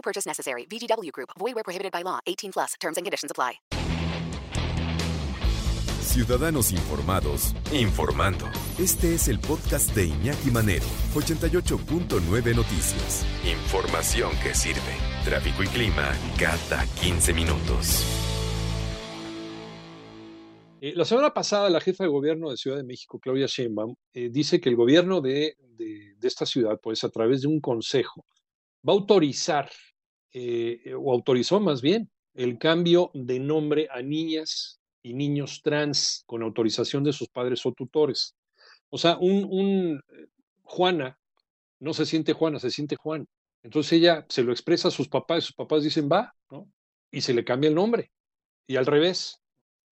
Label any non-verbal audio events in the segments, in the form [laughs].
No purchase necessary. VGW Group. Void where prohibited by law. 18 plus. Terms and conditions apply. Ciudadanos informados, informando. Este es el podcast de Iñaki Manero, 88.9 Noticias. Información que sirve. Tráfico y clima cada 15 minutos. Eh, la semana pasada, la jefa de gobierno de Ciudad de México, Claudia Sheinbaum, eh, dice que el gobierno de, de, de, esta ciudad, pues a través de un consejo, va a autorizar, eh, o autorizó más bien, el cambio de nombre a niñas y niños trans con autorización de sus padres o tutores. O sea, un, un Juana no se siente Juana, se siente Juan. Entonces ella se lo expresa a sus papás sus papás dicen va, ¿no? Y se le cambia el nombre. Y al revés,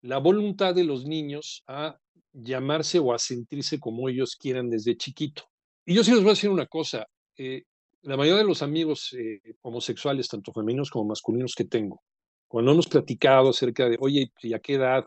la voluntad de los niños a llamarse o a sentirse como ellos quieran desde chiquito. Y yo sí les voy a decir una cosa, eh, la mayoría de los amigos eh, homosexuales, tanto femeninos como masculinos que tengo, cuando hemos platicado acerca de, oye, ¿y a qué edad?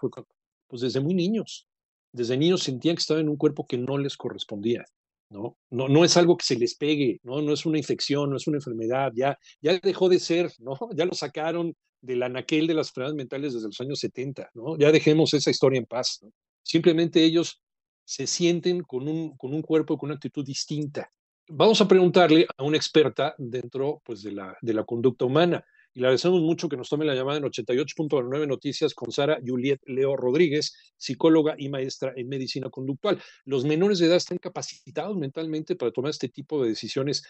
Pues desde muy niños. Desde niños sentían que estaban en un cuerpo que no les correspondía. ¿no? No, no es algo que se les pegue, ¿no? no es una infección, no es una enfermedad, ya, ya dejó de ser, ¿no? [laughs] ya lo sacaron del anaquel de las enfermedades mentales desde los años 70, ¿no? Ya dejemos esa historia en paz. Simplemente ellos se sienten con un, con un cuerpo, con una actitud distinta. Vamos a preguntarle a una experta dentro pues, de, la, de la conducta humana. Y le agradecemos mucho que nos tome la llamada en 88.9 Noticias con Sara Juliet Leo Rodríguez, psicóloga y maestra en medicina conductual. Los menores de edad están capacitados mentalmente para tomar este tipo de decisiones.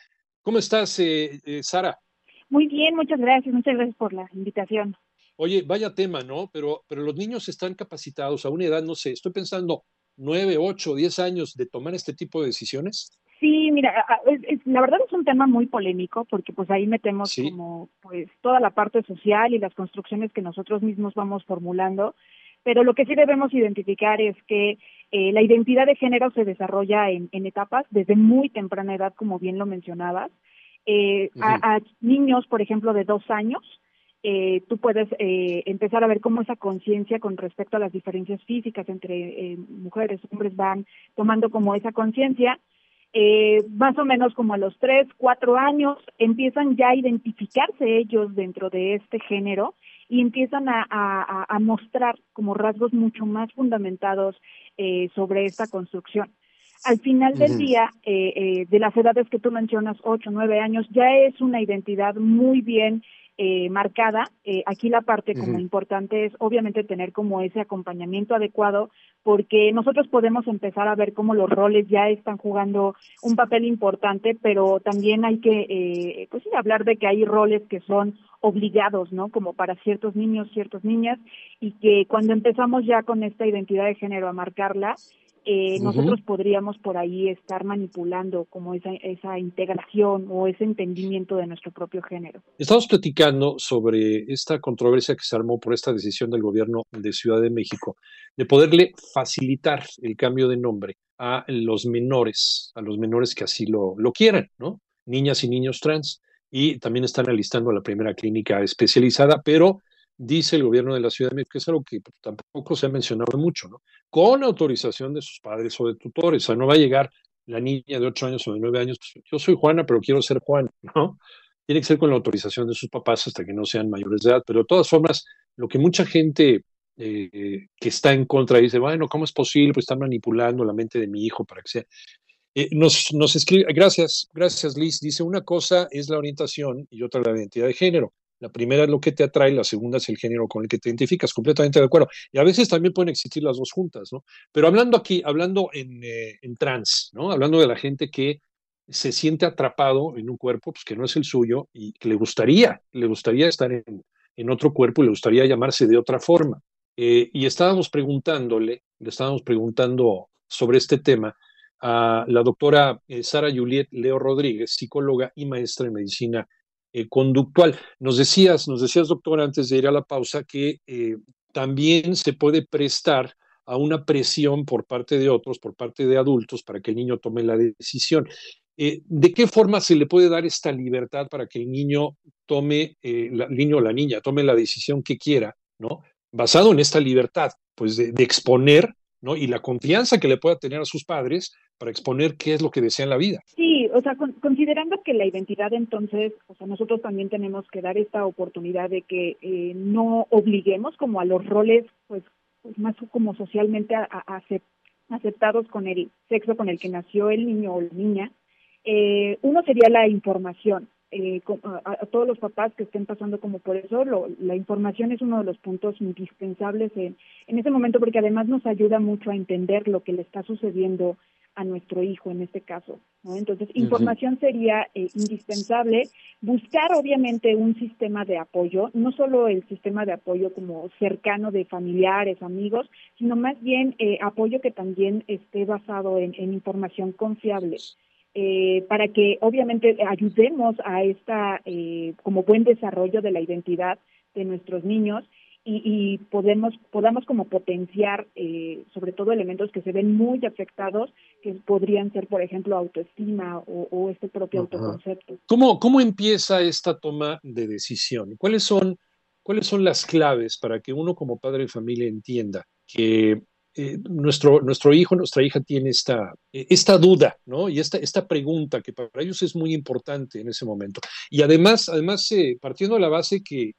¿Cómo estás, eh, eh, Sara? Muy bien, muchas gracias, muchas gracias por la invitación. Oye, vaya tema, ¿no? Pero, pero los niños están capacitados a una edad, no sé, estoy pensando nueve, ocho, diez años de tomar este tipo de decisiones. Sí, mira, es, es, la verdad es un tema muy polémico porque pues ahí metemos ¿Sí? como pues toda la parte social y las construcciones que nosotros mismos vamos formulando, pero lo que sí debemos identificar es que eh, la identidad de género se desarrolla en, en etapas desde muy temprana edad, como bien lo mencionabas, eh, uh -huh. a, a, niños, por ejemplo, de dos años, eh, tú puedes eh, empezar a ver cómo esa conciencia con respecto a las diferencias físicas entre eh, mujeres, hombres van tomando como esa conciencia. Eh, más o menos como a los tres, cuatro años, empiezan ya a identificarse ellos dentro de este género y empiezan a, a, a mostrar como rasgos mucho más fundamentados eh, sobre esta construcción al final del uh -huh. día, eh, eh, de las edades que tú mencionas, ocho, nueve años, ya es una identidad muy bien eh, marcada. Eh, aquí la parte como uh -huh. importante es obviamente tener como ese acompañamiento adecuado, porque nosotros podemos empezar a ver cómo los roles ya están jugando un papel importante, pero también hay que, eh, pues sí, hablar de que hay roles que son obligados, ¿no? Como para ciertos niños, ciertas niñas, y que cuando empezamos ya con esta identidad de género a marcarla, eh, uh -huh. nosotros podríamos por ahí estar manipulando como esa, esa integración o ese entendimiento de nuestro propio género. Estamos platicando sobre esta controversia que se armó por esta decisión del gobierno de Ciudad de México de poderle facilitar el cambio de nombre a los menores, a los menores que así lo, lo quieran, ¿no? Niñas y niños trans. Y también están alistando la primera clínica especializada, pero dice el gobierno de la Ciudad de México, que es algo que tampoco se ha mencionado mucho, ¿no? Con autorización de sus padres o de tutores, o sea, no va a llegar la niña de 8 años o de 9 años, pues, yo soy Juana, pero quiero ser Juan, [laughs] ¿no? Tiene que ser con la autorización de sus papás hasta que no sean mayores de edad, pero de todas formas, lo que mucha gente eh, que está en contra dice, bueno, ¿cómo es posible? Pues están manipulando la mente de mi hijo para que sea... Eh, nos, nos escribe, gracias, gracias Liz, dice, una cosa es la orientación y otra la identidad de género. La primera es lo que te atrae, la segunda es el género con el que te identificas, completamente de acuerdo. Y a veces también pueden existir las dos juntas, ¿no? Pero hablando aquí, hablando en, eh, trans, ¿no? Hablando de la gente que se siente atrapado en un cuerpo pues, que no es el suyo y que le gustaría, le gustaría estar en, en otro cuerpo y le gustaría llamarse de otra forma. Eh, y estábamos preguntándole, le estábamos preguntando sobre este tema a la doctora eh, Sara Juliet Leo Rodríguez, psicóloga y maestra en medicina eh, conductual. Nos decías, nos decías, doctor, antes de ir a la pausa, que eh, también se puede prestar a una presión por parte de otros, por parte de adultos, para que el niño tome la decisión. Eh, ¿De qué forma se le puede dar esta libertad para que el niño tome, el niño o la niña tome la decisión que quiera, ¿no? Basado en esta libertad, pues de exponer ¿no? Y la confianza que le pueda tener a sus padres para exponer qué es lo que desea en la vida. Sí, o sea, considerando que la identidad entonces, o sea, nosotros también tenemos que dar esta oportunidad de que eh, no obliguemos como a los roles, pues, pues más como socialmente aceptados con el sexo con el que nació el niño o la niña. Eh, uno sería la información, eh, a, todos los papás que estén pasando como por eso, la información es uno de los puntos indispensables en, en ese momento porque además nos ayuda mucho a entender lo que le está sucediendo a nuestro hijo en este caso. ¿no? Entonces, información sería eh, indispensable. Buscar, obviamente, un sistema de apoyo, no solo el sistema de apoyo como cercano de familiares, amigos, sino más bien eh, apoyo que también esté basado en, en información confiable. Eh, para que obviamente ayudemos a esta eh, como buen desarrollo de la identidad de nuestros niños y, podemos podamos como potenciar eh, sobre todo elementos que se ven muy afectados que podrían ser por ejemplo autoestima o, este propio autoconcepto. ¿Cómo, ¿Cómo empieza esta toma de decisión? ¿Cuáles son, ¿Cuáles son las claves para que uno como padre de familia entienda que eh, nuestro, nuestro hijo, nuestra hija tiene esta, eh, esta duda, ¿no? Y esta, esta pregunta que para ellos es muy importante en ese momento. Y además, además eh, partiendo de la base que,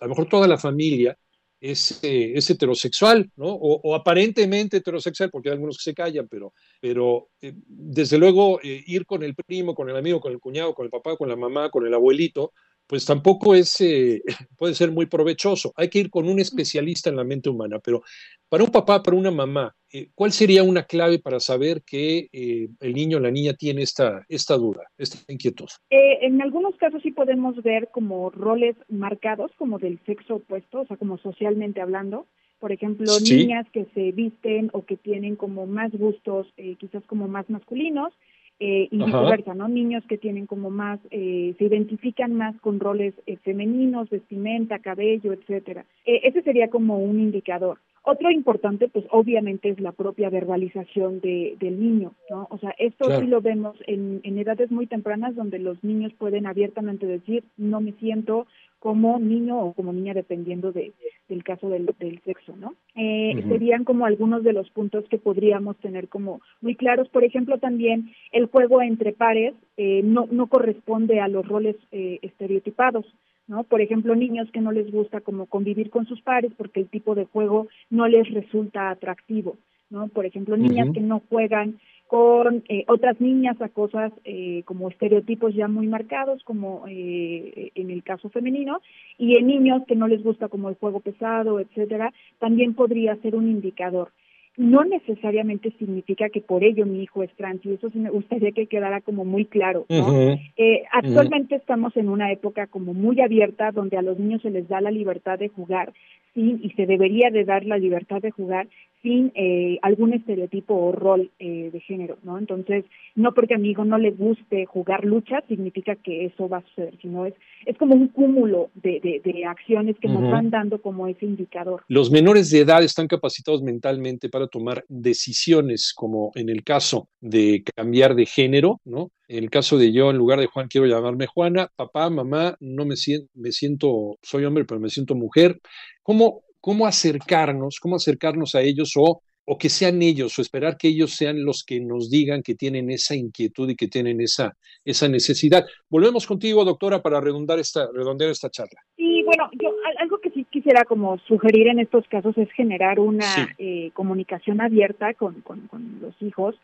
a lo mejor toda la familia es, es heterosexual, ¿no? O, aparentemente heterosexual, porque hay algunos que se callan, pero, pero desde luego ir con el primo, con el amigo, con el cuñado, con el papá, con la mamá, con el abuelito, pues tampoco es, eh, [laughs] puede ser muy provechoso. Hay que ir con un especialista en la mente humana, pero para un papá, para una mamá, eh, ¿cuál sería una clave para saber que eh, el niño o la niña tiene esta, esta duda, esta inquietud? en algunos casos sí podemos ver como roles marcados, como del sexo opuesto, o sea, como socialmente hablando. Por ejemplo, niñas que se visten o que tienen como más gustos, quizás como más masculinos, eh, y viceversa, ¿no? Niños que tienen como más, eh, se identifican más con roles eh, femeninos, vestimenta, cabello, etcétera. Eh, ese sería como un indicador. Otro importante, pues obviamente es la propia verbalización de, del niño, ¿no? O sea, esto sí lo vemos en, en edades muy tempranas donde los niños pueden abiertamente decir, no me siento como niño o como niña dependiendo de, del caso del, del sexo, ¿no? Eh, Serían como algunos de los puntos que podríamos tener como muy claros. Por ejemplo, también el juego entre pares eh, no, no corresponde a los roles eh, estereotipados. ¿no? Por ejemplo, niños que no les gusta como convivir con sus pares porque el tipo de juego no les resulta atractivo, ¿no? Por ejemplo, niñas que no juegan con eh, otras niñas a cosas eh, como estereotipos ya muy marcados, como eh, en el caso femenino, y en niños que no les gusta como el juego pesado, etcétera, también podría ser un indicador no necesariamente significa que por ello mi hijo es trans y eso sí me gustaría que quedara como muy claro. eh, actualmente estamos en una época como muy abierta donde a los niños se les da la libertad de jugar sin y se debería de dar la libertad de jugar sin eh, algún estereotipo o rol eh, de género, ¿no? Entonces, no porque a mi hijo no le guste jugar lucha significa que eso va a suceder, sino es, es como un cúmulo de, de, acciones que nos van dando como ese indicador. Los menores de edad están capacitados mentalmente para tomar decisiones, como en el caso de cambiar de género, ¿no? En el caso de yo, en lugar de Juan, quiero llamarme Juana, papá, mamá, no me siento, me siento, soy hombre, pero me siento mujer. ¿Cómo, cómo acercarnos, cómo acercarnos a ellos o, o que sean ellos o esperar que ellos sean los que nos digan que tienen esa inquietud y que tienen esa, esa necesidad. Volvemos contigo, doctora, para redondar esta, redondear esta charla. Sí, bueno, yo algo que sí quisiera como sugerir en estos casos es generar una eh, comunicación abierta con, con, los hijos,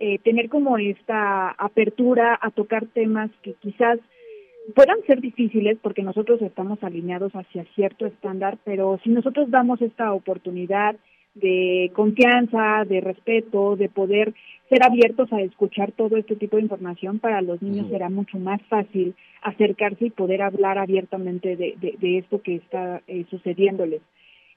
eh, tener como esta apertura a tocar temas que quizás puedan ser difíciles porque nosotros estamos alineados hacia cierto estándar, pero si nosotros damos esta oportunidad de confianza, de respeto, de poder ser abiertos a escuchar todo este tipo de información, para los niños será mucho más fácil acercarse y poder hablar abiertamente de, de, esto que está eh, sucediéndoles.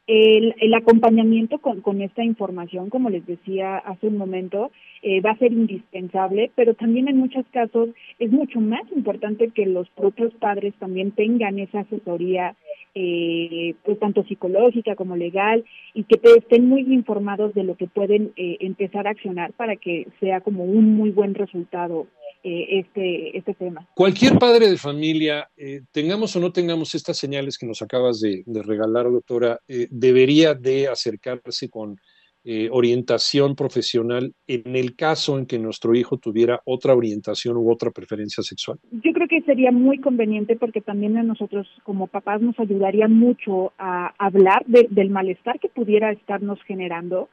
El, acompañamiento con, con, esta información, como les decía hace un momento, eh, va a ser indispensable, pero también en muchos casos es mucho más importante que los propios padres también tengan esa asesoría, eh, pues tanto psicológica como legal, y que estén muy informados de lo que pueden eh, empezar a accionar para que sea como un muy buen resultado eh, este, este tema. Cualquier padre de familia, eh, tengamos o no tengamos estas señales que nos acabas de, regalar, doctora, eh, debería de acercarse con orientación profesional en el caso en que nuestro hijo tuviera otra orientación u otra preferencia sexual? Yo creo que sería muy conveniente porque también a nosotros como papás nos ayudaría mucho a hablar del malestar que pudiera estarnos generando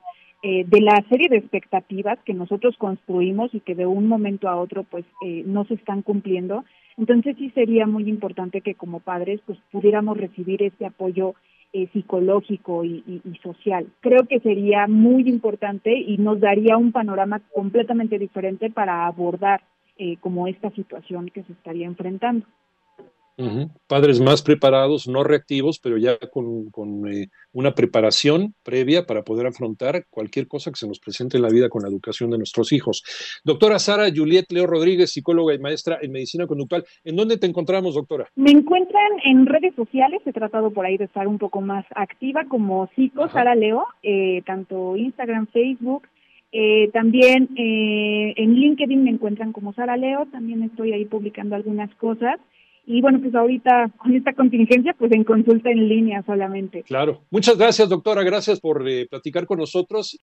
eh, de la serie de expectativas que nosotros construimos y que de un momento a otro pues eh, no se están cumpliendo. Entonces sí sería muy importante que como padres pues pudiéramos recibir este apoyo eh, psicológico y, social. Creo que sería muy importante y nos daría un panorama completamente diferente para abordar como esta situación que se estaría enfrentando. Padres más preparados, no reactivos, pero ya con, eh, una preparación previa para poder afrontar cualquier cosa que se nos presente en la vida con la educación de nuestros hijos. Doctora Sara Juliet Leo Rodríguez, psicóloga y maestra en medicina conductual. ¿En dónde te encontramos, doctora? Me encuentran en redes sociales. He tratado por ahí de estar un poco más activa como psico Sara Leo, eh, tanto Instagram, Facebook. Eh, también en LinkedIn me encuentran como Sara Leo. También estoy ahí publicando algunas cosas. Y bueno, pues ahorita con esta contingencia, pues en consulta en línea solamente. Claro. Muchas gracias, doctora. Gracias por eh, platicar con nosotros.